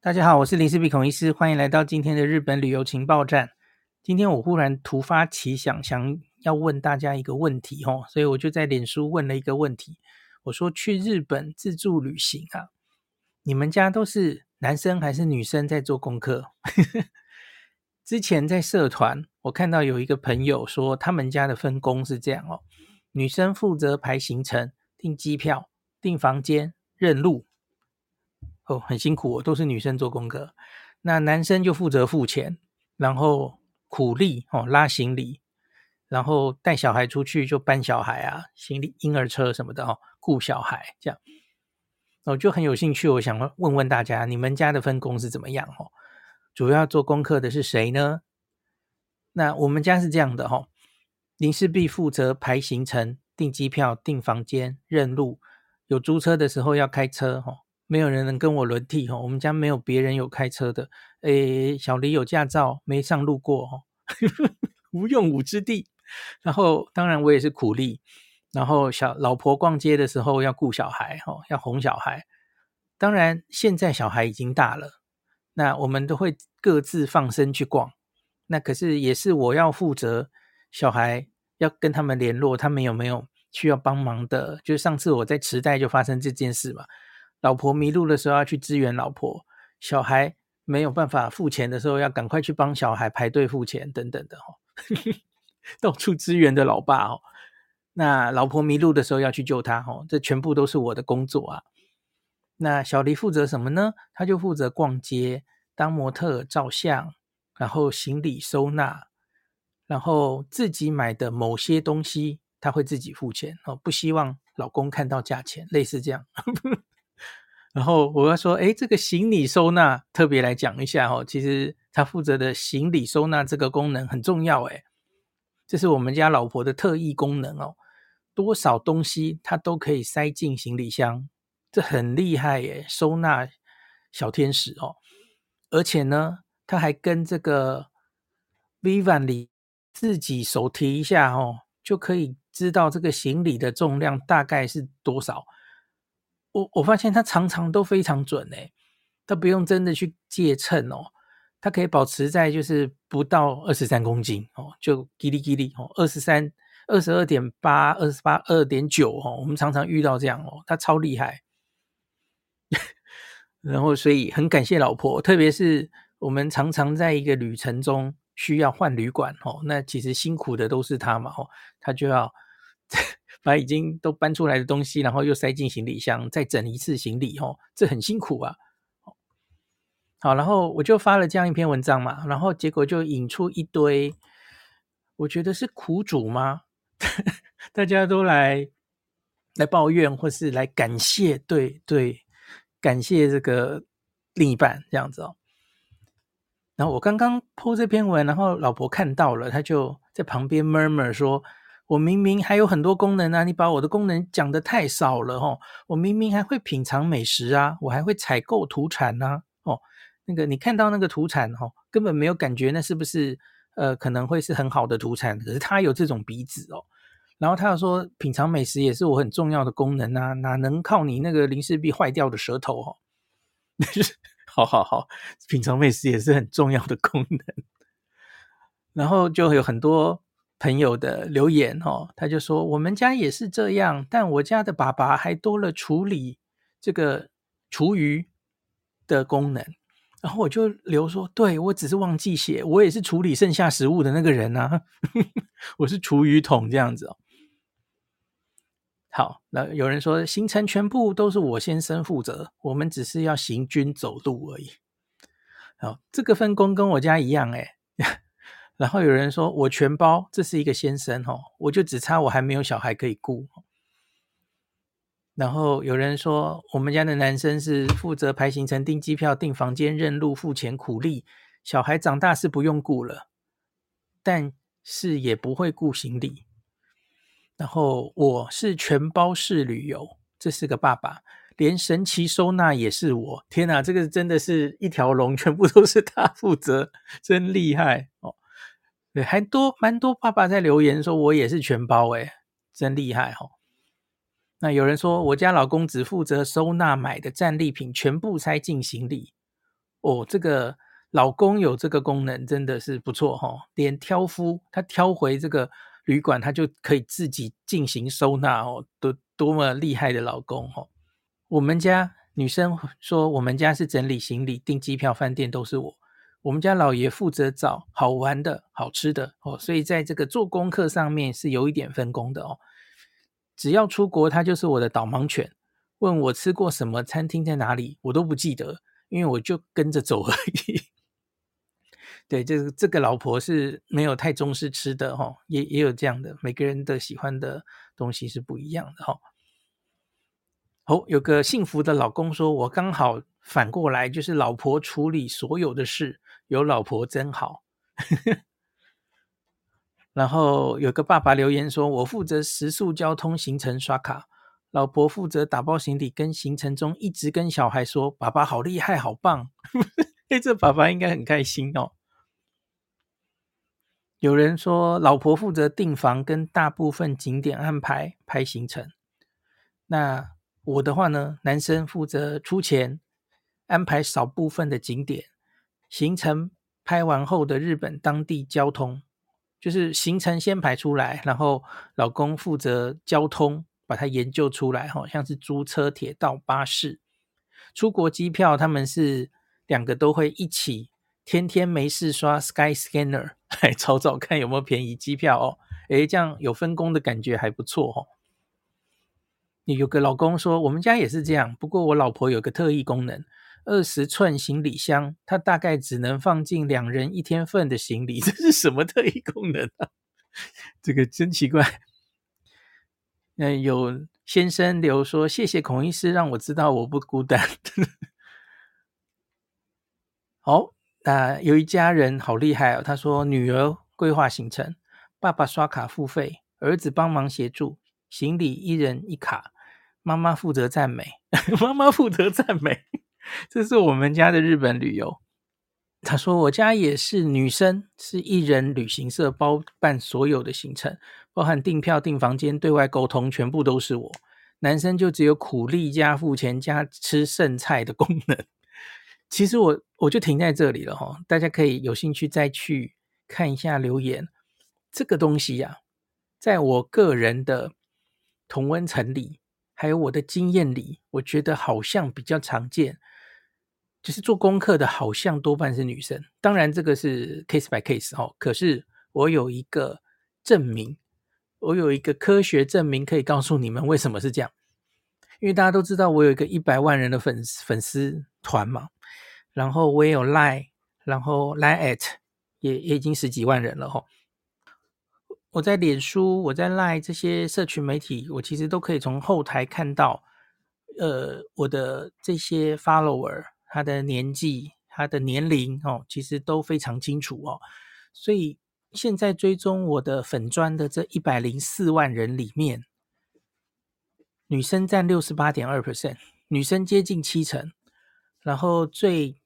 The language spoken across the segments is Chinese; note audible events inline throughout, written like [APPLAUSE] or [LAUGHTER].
大家好，我是林氏璧孔医师，欢迎来到今天的日本旅游情报站。今天我忽然突发奇想，想要问大家一个问题哦，所以我就在脸书问了一个问题，我说去日本自助旅行啊，你们家都是男生还是女生在做功课？[LAUGHS] 之前在社团，我看到有一个朋友说，他们家的分工是这样哦，女生负责排行程、订机票、订房间、认路。哦，很辛苦哦，都是女生做功课，那男生就负责付钱，然后苦力哦，拉行李，然后带小孩出去就搬小孩啊，行李婴儿车什么的哦，顾小孩这样，我就很有兴趣，我想问问大家，你们家的分工是怎么样哦？主要做功课的是谁呢？那我们家是这样的哈，林氏璧负责排行程、订机票、订房间、认路，有租车的时候要开车哈。没有人能跟我轮替哈，我们家没有别人有开车的。诶，小李有驾照，没上路过哈，[LAUGHS] 无用武之地。然后当然我也是苦力，然后小老婆逛街的时候要顾小孩哈，要哄小孩。当然现在小孩已经大了，那我们都会各自放生去逛。那可是也是我要负责小孩，要跟他们联络，他们有没有需要帮忙的？就是上次我在池袋就发生这件事嘛。老婆迷路的时候要去支援老婆，小孩没有办法付钱的时候要赶快去帮小孩排队付钱等等的哈，[LAUGHS] 到处支援的老爸哦。那老婆迷路的时候要去救他哦，这全部都是我的工作啊。那小黎负责什么呢？他就负责逛街、当模特、照相，然后行李收纳，然后自己买的某些东西他会自己付钱哦，不希望老公看到价钱，类似这样。[LAUGHS] 然后我要说，哎，这个行李收纳特别来讲一下哦，其实他负责的行李收纳这个功能很重要，哎，这是我们家老婆的特异功能哦，多少东西他都可以塞进行李箱，这很厉害耶，收纳小天使哦，而且呢，他还跟这个 Vivian 里自己手提一下哦，就可以知道这个行李的重量大概是多少。我我发现他常常都非常准诶，他不用真的去借秤哦，他可以保持在就是不到二十三公斤哦，就叽哩叽哩哦，二十三、二十二点八、二十八、二点九哦，我们常常遇到这样哦，他超厉害。[LAUGHS] 然后所以很感谢老婆，特别是我们常常在一个旅程中需要换旅馆哦，那其实辛苦的都是他嘛哦，他就要。把已经都搬出来的东西，然后又塞进行李箱，再整一次行李，哦，这很辛苦啊。好，然后我就发了这样一篇文章嘛，然后结果就引出一堆，我觉得是苦主吗？[LAUGHS] 大家都来来抱怨，或是来感谢，对对，感谢这个另一半这样子哦。然后我刚刚 po 这篇文，然后老婆看到了，她就在旁边 murmur 说。我明明还有很多功能啊，你把我的功能讲得太少了齁！我明明还会品尝美食啊，我还会采购土产呐，哦，那个你看到那个土产齁，根本没有感觉那是不是呃可能会是很好的土产，可是他有这种鼻子哦。然后他又说品尝美食也是我很重要的功能啊，哪能靠你那个林氏璧坏掉的舌头齁？[LAUGHS] 好好好，品尝美食也是很重要的功能。然后就有很多。朋友的留言哦，他就说我们家也是这样，但我家的爸爸还多了处理这个厨余的功能。然后我就留说，对，我只是忘记写，我也是处理剩下食物的那个人啊，[LAUGHS] 我是厨余桶这样子哦。好，那有人说行程全部都是我先生负责，我们只是要行军走路而已。好，这个分工跟我家一样哎。然后有人说我全包，这是一个先生哦，我就只差我还没有小孩可以顾。然后有人说我们家的男生是负责排行程、订机票、订房间、认路、付钱、苦力，小孩长大是不用顾了，但是也不会顾行李。然后我是全包式旅游，这是个爸爸，连神奇收纳也是我。天哪，这个真的是一条龙，全部都是他负责，真厉害。对，还多蛮多爸爸在留言说，我也是全包诶，真厉害哦。那有人说，我家老公只负责收纳买的战利品，全部塞进行李。哦，这个老公有这个功能真的是不错哈、哦，连挑夫他挑回这个旅馆，他就可以自己进行收纳哦，多多么厉害的老公哦！我们家女生说，我们家是整理行李、订机票、饭店都是我，我们家老爷负责找好玩的、好吃的哦，所以在这个做功课上面是有一点分工的哦。只要出国，他就是我的导盲犬。问我吃过什么餐厅在哪里，我都不记得，因为我就跟着走而已。[LAUGHS] 对，这个这个老婆是没有太重视吃的哈，也也有这样的，每个人的喜欢的东西是不一样的哈。哦，有个幸福的老公说，我刚好反过来，就是老婆处理所有的事，有老婆真好。然后有个爸爸留言说：“我负责食宿交通行程刷卡，老婆负责打包行李跟行程中一直跟小孩说：‘爸爸好厉害，好棒！’ [LAUGHS] 哎，这爸爸应该很开心哦。”有人说，老婆负责订房跟大部分景点安排排行程。那我的话呢？男生负责出钱安排少部分的景点行程，拍完后的日本当地交通。就是行程先排出来，然后老公负责交通，把它研究出来，好像是租车、铁道、巴士。出国机票，他们是两个都会一起，天天没事刷 Sky Scanner [LAUGHS] 来找找看有没有便宜机票哦。诶，这样有分工的感觉还不错哦。有个老公说，我们家也是这样，不过我老婆有个特异功能。二十寸行李箱，它大概只能放进两人一天份的行李，[LAUGHS] 这是什么特异功能啊？这个真奇怪。嗯，有先生留说：“谢谢孔医师，让我知道我不孤单。”好，那有一家人好厉害哦。他说：“女儿规划行程，爸爸刷卡付费，儿子帮忙协助，行李一人一卡，妈妈负责赞美，[LAUGHS] 妈妈负责赞美。”这是我们家的日本旅游。他说：“我家也是女生，是一人旅行社包办所有的行程，包含订票、订房间、对外沟通，全部都是我。男生就只有苦力加付钱加吃剩菜的功能。其实我我就停在这里了哈，大家可以有兴趣再去看一下留言。这个东西呀、在我个人的同温层里，还有我的经验里，我觉得好像比较常见。”就是做功课的，好像多半是女生。当然，这个是 case by case 哦。可是我有一个证明，我有一个科学证明可以告诉你们为什么是这样。因为大家都知道，我有一个一百万人的粉粉丝团嘛，然后我也有 Line，然后 Line at 也也已经十几万人了哈。我在脸书，我在 Line 这些社群媒体，我其实都可以从后台看到，呃，我的这些 follower。他的年纪、他的年龄哦，其实都非常清楚哦。所以现在追踪我的粉砖的这一百零四万人里面，女生占六十八点二 percent，女生接近七成。然后最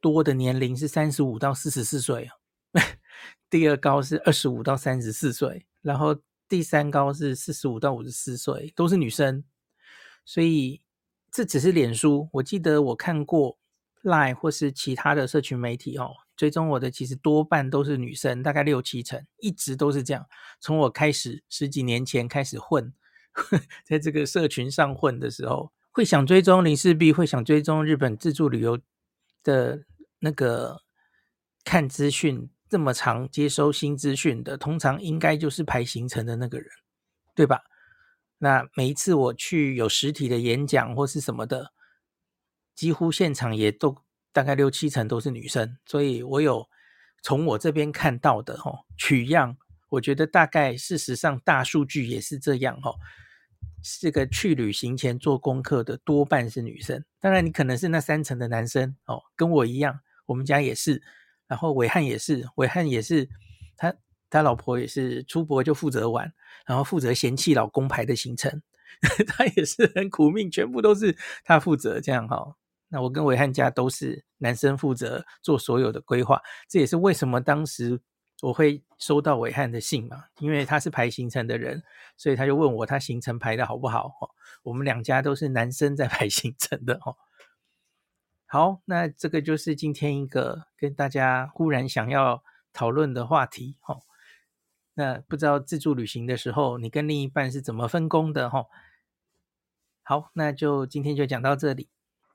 多的年龄是三十五到四十四岁，[LAUGHS] 第二高是二十五到三十四岁，然后第三高是四十五到五十四岁，都是女生。所以这只是脸书，我记得我看过。Line 或是其他的社群媒体哦，追踪我的其实多半都是女生，大概六七成，一直都是这样。从我开始十几年前开始混，[LAUGHS] 在这个社群上混的时候，会想追踪林氏璧，会想追踪日本自助旅游的那个看资讯这么长，接收新资讯的，通常应该就是排行程的那个人，对吧？那每一次我去有实体的演讲或是什么的。几乎现场也都大概六七成都是女生，所以我有从我这边看到的哦取样，我觉得大概事实上大数据也是这样哦。这个去旅行前做功课的多半是女生，当然你可能是那三成的男生哦，跟我一样，我们家也是，然后伟汉也是，伟汉也是，他他老婆也是出国就负责玩，然后负责嫌弃老公排的行程，[LAUGHS] 他也是很苦命，全部都是他负责这样哈、那我跟伟汉家都是男生负责做所有的规划，这也是为什么当时我会收到伟汉的信嘛，因为他是排行程的人，所以他就问我他行程排得好不好哦？我们两家都是男生在排行程的哦。好，那这个就是今天一个跟大家忽然想要讨论的话题。哈，那不知道自助旅行的时候，你跟另一半是怎么分工的？哈，好，那就今天就讲到这里。